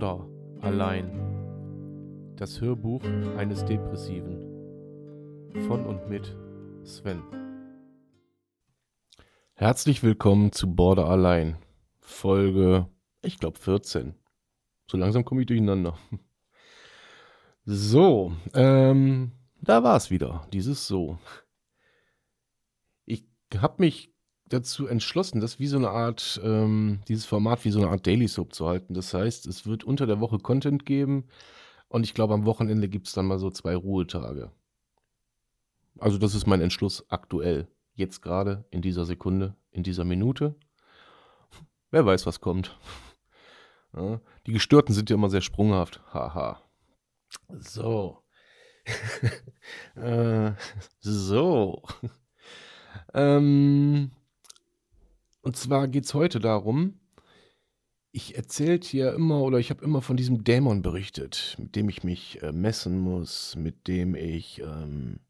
Border allein. Das Hörbuch eines Depressiven. Von und mit Sven. Herzlich willkommen zu Border allein. Folge, ich glaube 14. So langsam komme ich durcheinander. So, ähm, da war es wieder, dieses So. Ich habe mich dazu entschlossen, das wie so eine Art, ähm, dieses Format wie so eine Art Daily Soap zu halten. Das heißt, es wird unter der Woche Content geben und ich glaube, am Wochenende gibt es dann mal so zwei Ruhetage. Also das ist mein Entschluss aktuell. Jetzt gerade, in dieser Sekunde, in dieser Minute. Wer weiß, was kommt. Ja, die Gestörten sind ja immer sehr sprunghaft. Haha. So. äh, so. ähm, und zwar geht es heute darum, ich erzählte hier immer oder ich habe immer von diesem Dämon berichtet, mit dem ich mich äh, messen muss, mit dem ich ähm,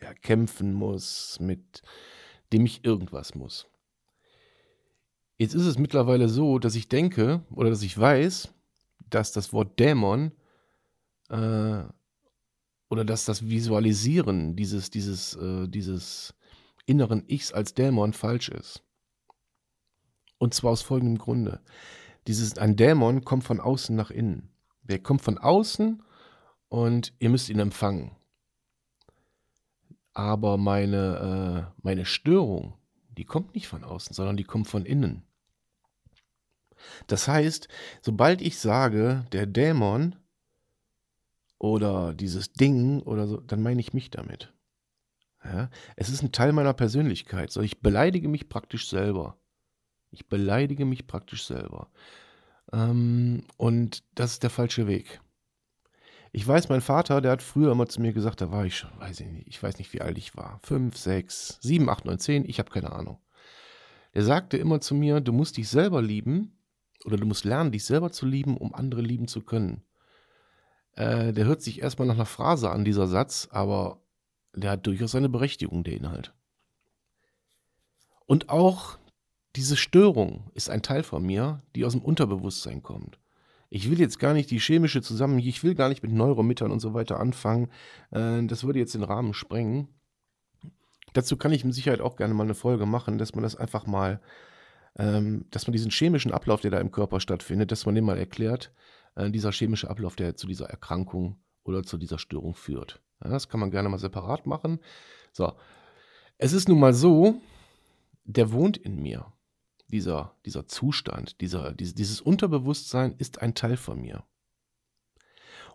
ja, kämpfen muss, mit dem ich irgendwas muss. Jetzt ist es mittlerweile so, dass ich denke oder dass ich weiß, dass das Wort Dämon äh, oder dass das Visualisieren dieses, dieses, äh, dieses inneren Ichs als Dämon falsch ist. Und zwar aus folgendem Grunde. Dieses, ein Dämon kommt von außen nach innen. Der kommt von außen und ihr müsst ihn empfangen. Aber meine, äh, meine Störung, die kommt nicht von außen, sondern die kommt von innen. Das heißt, sobald ich sage, der Dämon oder dieses Ding oder so, dann meine ich mich damit. Ja? Es ist ein Teil meiner Persönlichkeit. So, ich beleidige mich praktisch selber. Ich beleidige mich praktisch selber. Ähm, und das ist der falsche Weg. Ich weiß, mein Vater, der hat früher immer zu mir gesagt, da war ich schon, weiß ich nicht, ich weiß nicht, wie alt ich war. Fünf, sechs, sieben, acht, neun, zehn, ich habe keine Ahnung. Er sagte immer zu mir, du musst dich selber lieben oder du musst lernen, dich selber zu lieben, um andere lieben zu können. Äh, der hört sich erstmal nach einer Phrase an, dieser Satz, aber der hat durchaus seine Berechtigung, der Inhalt. Und auch diese Störung ist ein Teil von mir, die aus dem Unterbewusstsein kommt. Ich will jetzt gar nicht die chemische Zusammen, ich will gar nicht mit Neuromittern und so weiter anfangen. Äh, das würde jetzt den Rahmen sprengen. Dazu kann ich mit Sicherheit auch gerne mal eine Folge machen, dass man das einfach mal, ähm, dass man diesen chemischen Ablauf, der da im Körper stattfindet, dass man den mal erklärt, äh, dieser chemische Ablauf, der zu dieser Erkrankung oder zu dieser Störung führt. das kann man gerne mal separat machen. So, es ist nun mal so, der wohnt in mir dieser, dieser Zustand, dieser, dieses Unterbewusstsein ist ein Teil von mir.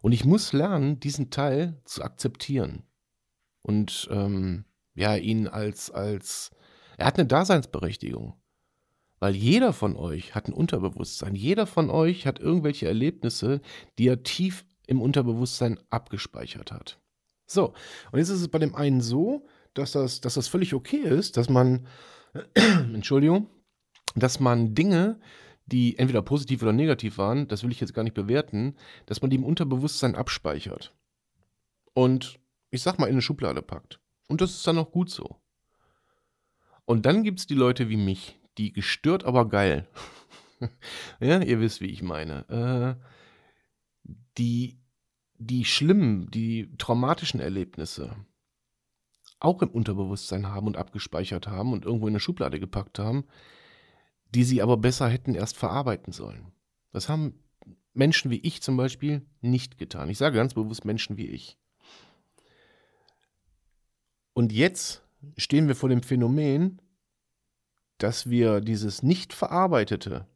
Und ich muss lernen, diesen Teil zu akzeptieren. Und ähm, ja, ihn als, als, er hat eine Daseinsberechtigung. Weil jeder von euch hat ein Unterbewusstsein. Jeder von euch hat irgendwelche Erlebnisse, die er tief im Unterbewusstsein abgespeichert hat. So, und jetzt ist es bei dem einen so, dass das, dass das völlig okay ist, dass man, Entschuldigung, dass man Dinge, die entweder positiv oder negativ waren, das will ich jetzt gar nicht bewerten, dass man die im Unterbewusstsein abspeichert. Und ich sag mal in eine Schublade packt. Und das ist dann auch gut so. Und dann gibt es die Leute wie mich, die gestört, aber geil. ja, ihr wisst, wie ich meine. Äh, die, die schlimmen, die traumatischen Erlebnisse auch im Unterbewusstsein haben und abgespeichert haben und irgendwo in eine Schublade gepackt haben, die sie aber besser hätten erst verarbeiten sollen. Das haben Menschen wie ich zum Beispiel nicht getan. Ich sage ganz bewusst Menschen wie ich. Und jetzt stehen wir vor dem Phänomen, dass wir dieses nicht verarbeitete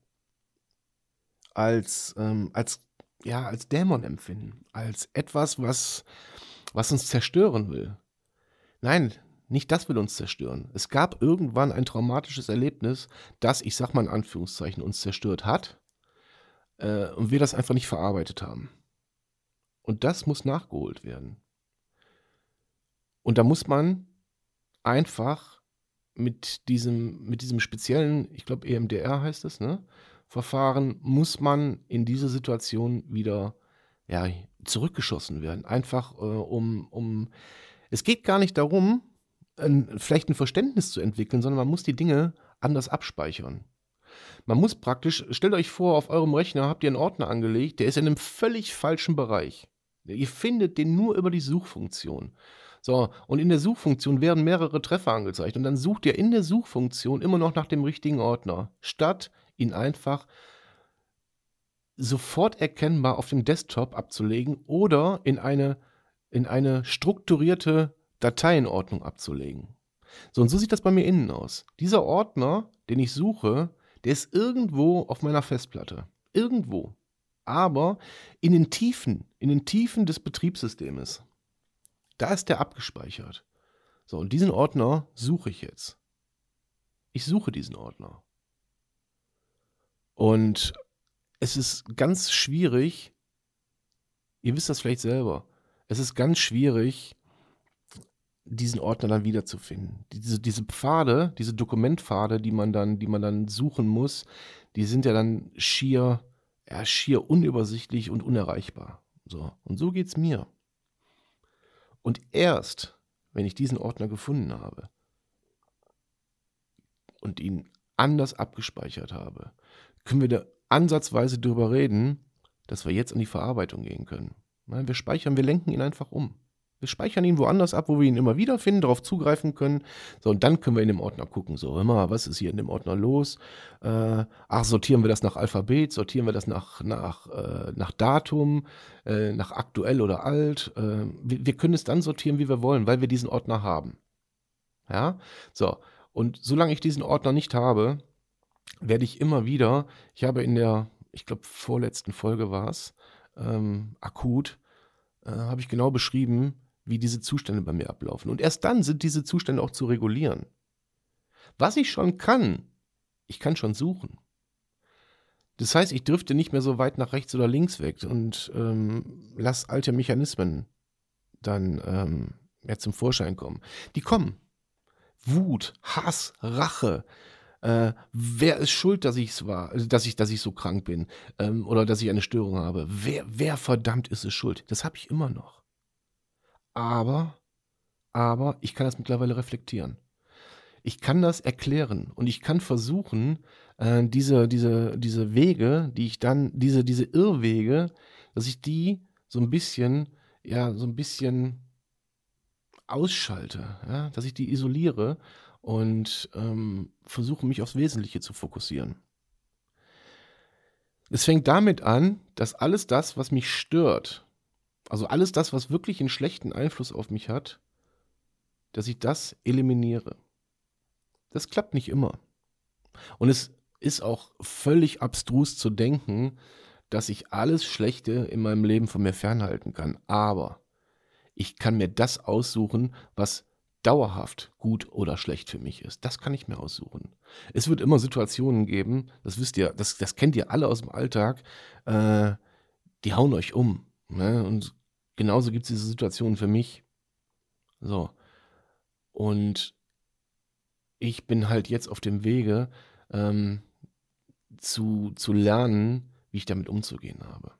als, ähm, als, ja, als Dämon empfinden, als etwas, was, was uns zerstören will. Nein, nicht das will uns zerstören. Es gab irgendwann ein traumatisches Erlebnis, das, ich sag mal in Anführungszeichen, uns zerstört hat äh, und wir das einfach nicht verarbeitet haben. Und das muss nachgeholt werden. Und da muss man einfach mit diesem, mit diesem speziellen, ich glaube EMDR heißt es, ne, Verfahren, muss man in diese Situation wieder ja, zurückgeschossen werden. Einfach äh, um, um, es geht gar nicht darum, ein, vielleicht ein Verständnis zu entwickeln, sondern man muss die Dinge anders abspeichern. Man muss praktisch, stellt euch vor, auf eurem Rechner habt ihr einen Ordner angelegt, der ist in einem völlig falschen Bereich. Ihr findet den nur über die Suchfunktion. So, und in der Suchfunktion werden mehrere Treffer angezeigt. Und dann sucht ihr in der Suchfunktion immer noch nach dem richtigen Ordner, statt ihn einfach sofort erkennbar auf dem Desktop abzulegen oder in eine, in eine strukturierte Dateienordnung abzulegen. So, und so sieht das bei mir innen aus. Dieser Ordner, den ich suche, der ist irgendwo auf meiner Festplatte. Irgendwo. Aber in den Tiefen, in den Tiefen des Betriebssystems. Da ist der abgespeichert. So, und diesen Ordner suche ich jetzt. Ich suche diesen Ordner. Und es ist ganz schwierig, ihr wisst das vielleicht selber, es ist ganz schwierig, diesen Ordner dann wiederzufinden. Diese, diese Pfade, diese Dokumentpfade, die man dann, die man dann suchen muss, die sind ja dann schier, ja, schier unübersichtlich und unerreichbar. So. Und so geht es mir. Und erst, wenn ich diesen Ordner gefunden habe und ihn anders abgespeichert habe, können wir da ansatzweise darüber reden, dass wir jetzt an die Verarbeitung gehen können. Wir speichern, wir lenken ihn einfach um. Wir speichern ihn woanders ab, wo wir ihn immer wieder finden, darauf zugreifen können. So, und dann können wir in dem Ordner gucken. So, immer, was ist hier in dem Ordner los? Äh, ach, sortieren wir das nach Alphabet, sortieren wir das nach, nach, äh, nach Datum, äh, nach aktuell oder alt. Äh, wir, wir, können es dann sortieren, wie wir wollen, weil wir diesen Ordner haben. Ja, so. Und solange ich diesen Ordner nicht habe, werde ich immer wieder, ich habe in der, ich glaube, vorletzten Folge war es, ähm, akut, äh, habe ich genau beschrieben, wie diese Zustände bei mir ablaufen. Und erst dann sind diese Zustände auch zu regulieren. Was ich schon kann, ich kann schon suchen. Das heißt, ich drifte nicht mehr so weit nach rechts oder links weg und ähm, lass alte Mechanismen dann ähm, ja, zum Vorschein kommen. Die kommen. Wut, Hass, Rache. Äh, wer ist schuld, dass ich war, dass ich, dass ich so krank bin ähm, oder dass ich eine Störung habe? Wer, wer verdammt ist es schuld? Das habe ich immer noch. Aber, aber ich kann das mittlerweile reflektieren. Ich kann das erklären und ich kann versuchen, äh, diese, diese, diese Wege, die ich dann, diese, diese Irrwege, dass ich die so ein bisschen, ja, so ein bisschen ausschalte, ja, dass ich die isoliere und ähm, versuche, mich aufs Wesentliche zu fokussieren. Es fängt damit an, dass alles das, was mich stört, also alles das, was wirklich einen schlechten Einfluss auf mich hat, dass ich das eliminiere. Das klappt nicht immer. Und es ist auch völlig abstrus zu denken, dass ich alles Schlechte in meinem Leben von mir fernhalten kann. Aber ich kann mir das aussuchen, was dauerhaft gut oder schlecht für mich ist. Das kann ich mir aussuchen. Es wird immer Situationen geben, das wisst ihr, das, das kennt ihr alle aus dem Alltag, äh, die hauen euch um. Ne? Und genauso gibt es diese Situation für mich. So. Und ich bin halt jetzt auf dem Wege, ähm, zu, zu lernen, wie ich damit umzugehen habe.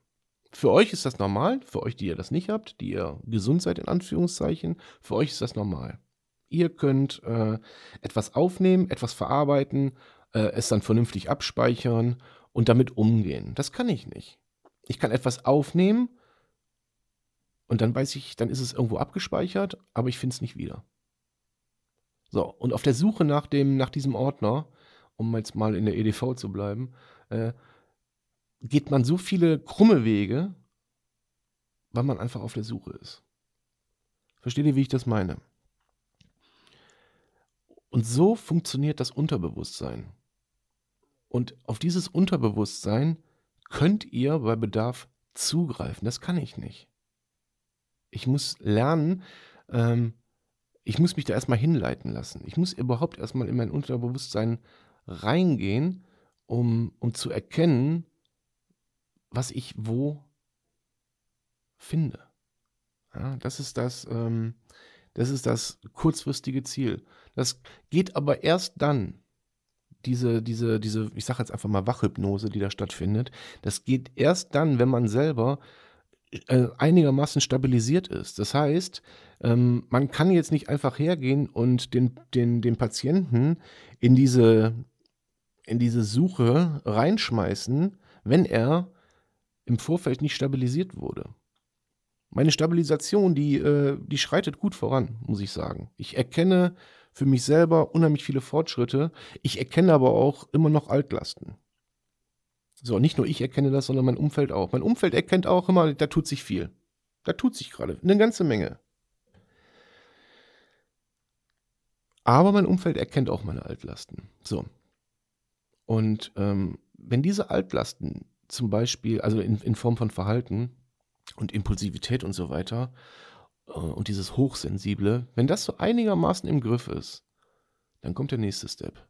Für euch ist das normal, für euch, die ihr das nicht habt, die ihr gesund seid, in Anführungszeichen, für euch ist das normal. Ihr könnt äh, etwas aufnehmen, etwas verarbeiten, äh, es dann vernünftig abspeichern und damit umgehen. Das kann ich nicht. Ich kann etwas aufnehmen und dann weiß ich, dann ist es irgendwo abgespeichert, aber ich finde es nicht wieder. So, und auf der Suche nach, dem, nach diesem Ordner, um jetzt mal in der EDV zu bleiben, äh, geht man so viele krumme Wege, weil man einfach auf der Suche ist. Versteht ihr, wie ich das meine? Und so funktioniert das Unterbewusstsein. Und auf dieses Unterbewusstsein könnt ihr bei Bedarf zugreifen. Das kann ich nicht. Ich muss lernen, ähm, ich muss mich da erstmal hinleiten lassen. Ich muss überhaupt erstmal in mein Unterbewusstsein reingehen, um, um zu erkennen, was ich wo finde. Ja, das ist das, ähm, das ist das kurzfristige Ziel. Das geht aber erst dann, diese, diese, diese, ich sage jetzt einfach mal Wachhypnose, die da stattfindet, das geht erst dann, wenn man selber einigermaßen stabilisiert ist. Das heißt, ähm, man kann jetzt nicht einfach hergehen und den, den, den Patienten in diese, in diese Suche reinschmeißen, wenn er im Vorfeld nicht stabilisiert wurde. Meine Stabilisation, die, äh, die schreitet gut voran, muss ich sagen. Ich erkenne für mich selber unheimlich viele Fortschritte. Ich erkenne aber auch immer noch Altlasten. So, nicht nur ich erkenne das, sondern mein Umfeld auch. Mein Umfeld erkennt auch immer, da tut sich viel. Da tut sich gerade eine ganze Menge. Aber mein Umfeld erkennt auch meine Altlasten. So. Und ähm, wenn diese Altlasten zum Beispiel, also in, in Form von Verhalten und Impulsivität und so weiter, äh, und dieses Hochsensible, wenn das so einigermaßen im Griff ist, dann kommt der nächste Step.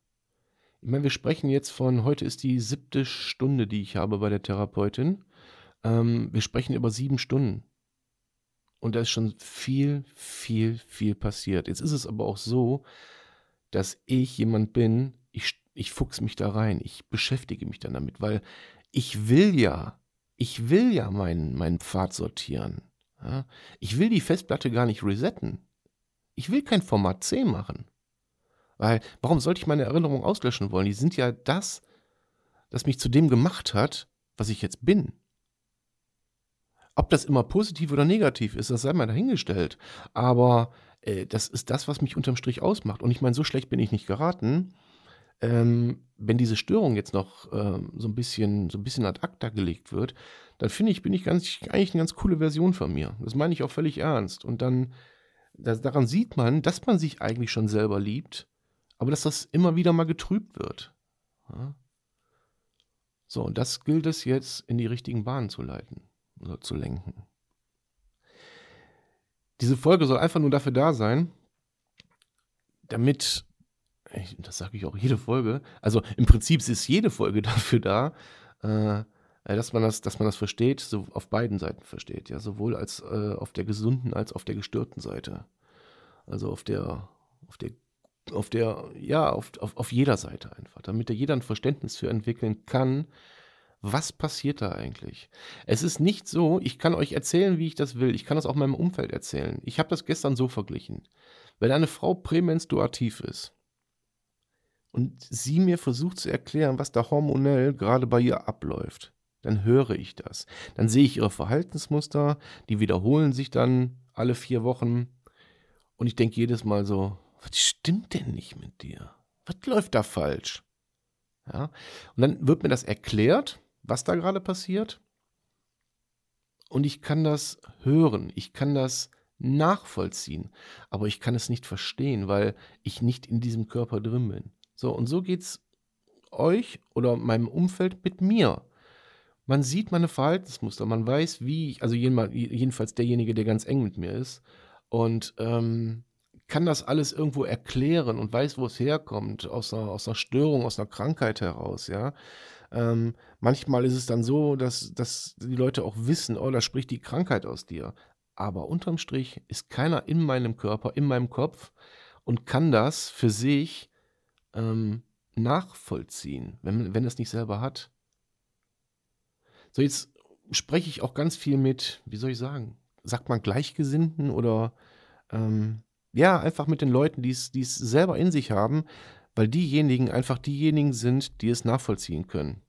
Ich meine, wir sprechen jetzt von, heute ist die siebte Stunde, die ich habe bei der Therapeutin. Ähm, wir sprechen über sieben Stunden. Und da ist schon viel, viel, viel passiert. Jetzt ist es aber auch so, dass ich jemand bin, ich, ich fuchs mich da rein, ich beschäftige mich dann damit, weil ich will ja, ich will ja meinen, meinen Pfad sortieren. Ja? Ich will die Festplatte gar nicht resetten. Ich will kein Format C machen. Weil, warum sollte ich meine Erinnerungen auslöschen wollen? Die sind ja das, das mich zu dem gemacht hat, was ich jetzt bin. Ob das immer positiv oder negativ ist, das sei mal dahingestellt. Aber äh, das ist das, was mich unterm Strich ausmacht. Und ich meine, so schlecht bin ich nicht geraten. Ähm, wenn diese Störung jetzt noch ähm, so ein bisschen, so ein bisschen ad acta gelegt wird, dann finde ich, bin ich ganz, eigentlich eine ganz coole Version von mir. Das meine ich auch völlig ernst. Und dann, das, daran sieht man, dass man sich eigentlich schon selber liebt, aber dass das immer wieder mal getrübt wird. Ja? So, und das gilt es jetzt in die richtigen Bahnen zu leiten oder zu lenken. Diese Folge soll einfach nur dafür da sein, damit, das sage ich auch jede Folge, also im Prinzip ist jede Folge dafür da, äh, dass man das, dass man das versteht, so auf beiden Seiten versteht, ja, sowohl als äh, auf der gesunden als auf der gestörten Seite. Also auf der, auf der, auf der, ja, auf, auf, auf jeder Seite einfach, damit da jeder ein Verständnis für entwickeln kann, was passiert da eigentlich? Es ist nicht so, ich kann euch erzählen, wie ich das will. Ich kann das auch meinem Umfeld erzählen. Ich habe das gestern so verglichen. Wenn eine Frau prämenstruativ ist und sie mir versucht zu erklären, was da hormonell gerade bei ihr abläuft, dann höre ich das. Dann sehe ich ihre Verhaltensmuster, die wiederholen sich dann alle vier Wochen. Und ich denke jedes Mal so, was stimmt denn nicht mit dir? Was läuft da falsch? Ja? Und dann wird mir das erklärt was da gerade passiert. Und ich kann das hören, ich kann das nachvollziehen, aber ich kann es nicht verstehen, weil ich nicht in diesem Körper drin bin. So, und so geht es euch oder meinem Umfeld mit mir. Man sieht meine Verhaltensmuster, man weiß, wie ich, also jedenfalls derjenige, der ganz eng mit mir ist, und ähm, kann das alles irgendwo erklären und weiß, wo es herkommt, aus einer, aus einer Störung, aus einer Krankheit heraus, ja. Ähm, manchmal ist es dann so, dass, dass die Leute auch wissen, oh, da spricht die Krankheit aus dir. Aber unterm Strich ist keiner in meinem Körper, in meinem Kopf und kann das für sich ähm, nachvollziehen, wenn, wenn es nicht selber hat. So, jetzt spreche ich auch ganz viel mit, wie soll ich sagen, sagt man Gleichgesinnten oder ähm, ja, einfach mit den Leuten, die es selber in sich haben, weil diejenigen einfach diejenigen sind, die es nachvollziehen können.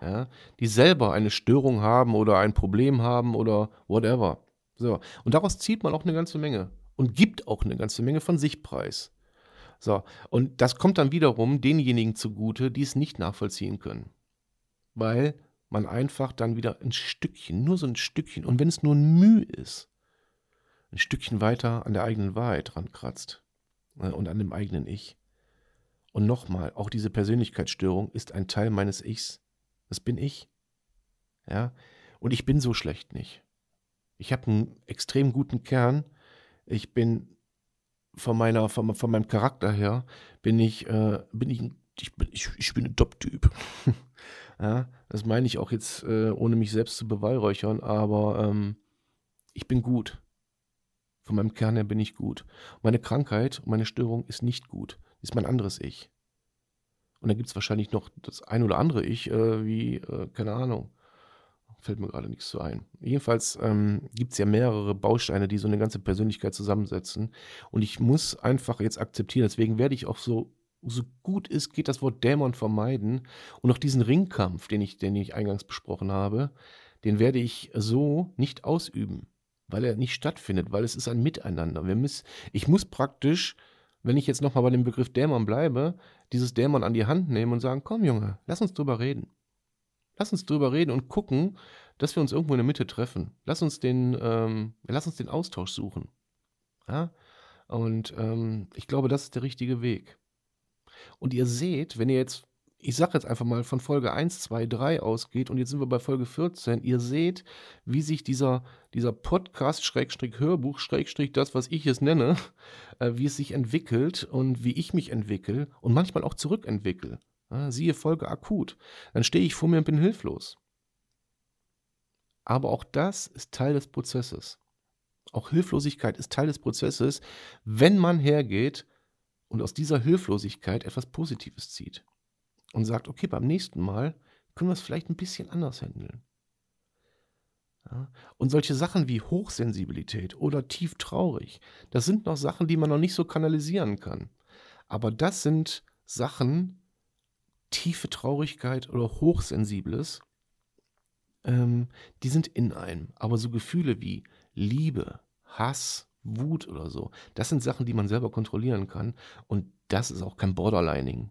Ja, die selber eine Störung haben oder ein Problem haben oder whatever. So. Und daraus zieht man auch eine ganze Menge und gibt auch eine ganze Menge von sich preis. So. Und das kommt dann wiederum denjenigen zugute, die es nicht nachvollziehen können. Weil man einfach dann wieder ein Stückchen, nur so ein Stückchen, und wenn es nur ein Mühe ist, ein Stückchen weiter an der eigenen Wahrheit rankratzt äh, und an dem eigenen Ich. Und nochmal, auch diese Persönlichkeitsstörung ist ein Teil meines Ichs. Das bin ich. Ja, und ich bin so schlecht nicht. Ich habe einen extrem guten Kern. Ich bin von meiner, von, von meinem Charakter her, bin ich, äh, bin ich, ich bin, ich, ich bin ein Top-Typ. ja, das meine ich auch jetzt, äh, ohne mich selbst zu beweihräuchern, aber ähm, ich bin gut. Von meinem Kern her bin ich gut. Meine Krankheit und meine Störung ist nicht gut ist mein anderes Ich. Und da gibt es wahrscheinlich noch das ein oder andere Ich, äh, wie, äh, keine Ahnung, fällt mir gerade nichts zu ein. Jedenfalls ähm, gibt es ja mehrere Bausteine, die so eine ganze Persönlichkeit zusammensetzen. Und ich muss einfach jetzt akzeptieren, deswegen werde ich auch so so gut es geht, das Wort Dämon vermeiden und auch diesen Ringkampf, den ich, den ich eingangs besprochen habe, den werde ich so nicht ausüben, weil er nicht stattfindet, weil es ist ein Miteinander. Wir müssen, ich muss praktisch, wenn ich jetzt nochmal bei dem Begriff Dämon bleibe, dieses Dämon an die Hand nehmen und sagen, komm Junge, lass uns drüber reden. Lass uns drüber reden und gucken, dass wir uns irgendwo in der Mitte treffen. Lass uns den, ähm, lass uns den Austausch suchen. Ja? Und ähm, ich glaube, das ist der richtige Weg. Und ihr seht, wenn ihr jetzt, ich sage jetzt einfach mal von Folge 1, 2, 3 ausgeht und jetzt sind wir bei Folge 14, ihr seht, wie sich dieser, dieser Podcast, Schrägstrich Hörbuch, Schrägstrich das, was ich es nenne, äh, wie es sich entwickelt und wie ich mich entwickle und manchmal auch zurückentwickle. Ja, siehe Folge akut. Dann stehe ich vor mir und bin hilflos. Aber auch das ist Teil des Prozesses. Auch Hilflosigkeit ist Teil des Prozesses, wenn man hergeht und aus dieser Hilflosigkeit etwas Positives zieht und sagt, okay, beim nächsten Mal können wir es vielleicht ein bisschen anders handeln. Ja? Und solche Sachen wie Hochsensibilität oder tief traurig, das sind noch Sachen, die man noch nicht so kanalisieren kann. Aber das sind Sachen, tiefe Traurigkeit oder Hochsensibles, ähm, die sind in einem. Aber so Gefühle wie Liebe, Hass, Wut oder so, das sind Sachen, die man selber kontrollieren kann. Und das ist auch kein Borderlining,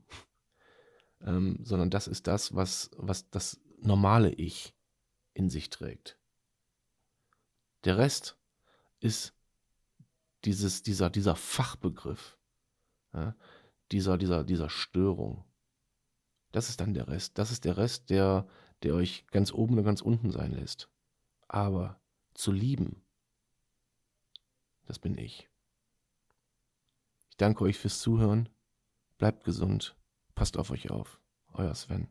ähm, sondern das ist das, was, was das normale Ich in sich trägt. Der Rest ist dieses, dieser, dieser Fachbegriff, ja, dieser, dieser, dieser Störung. Das ist dann der Rest. Das ist der Rest, der, der euch ganz oben oder ganz unten sein lässt. Aber zu lieben, das bin ich. Ich danke euch fürs Zuhören. Bleibt gesund. Passt auf euch auf. Euer Sven.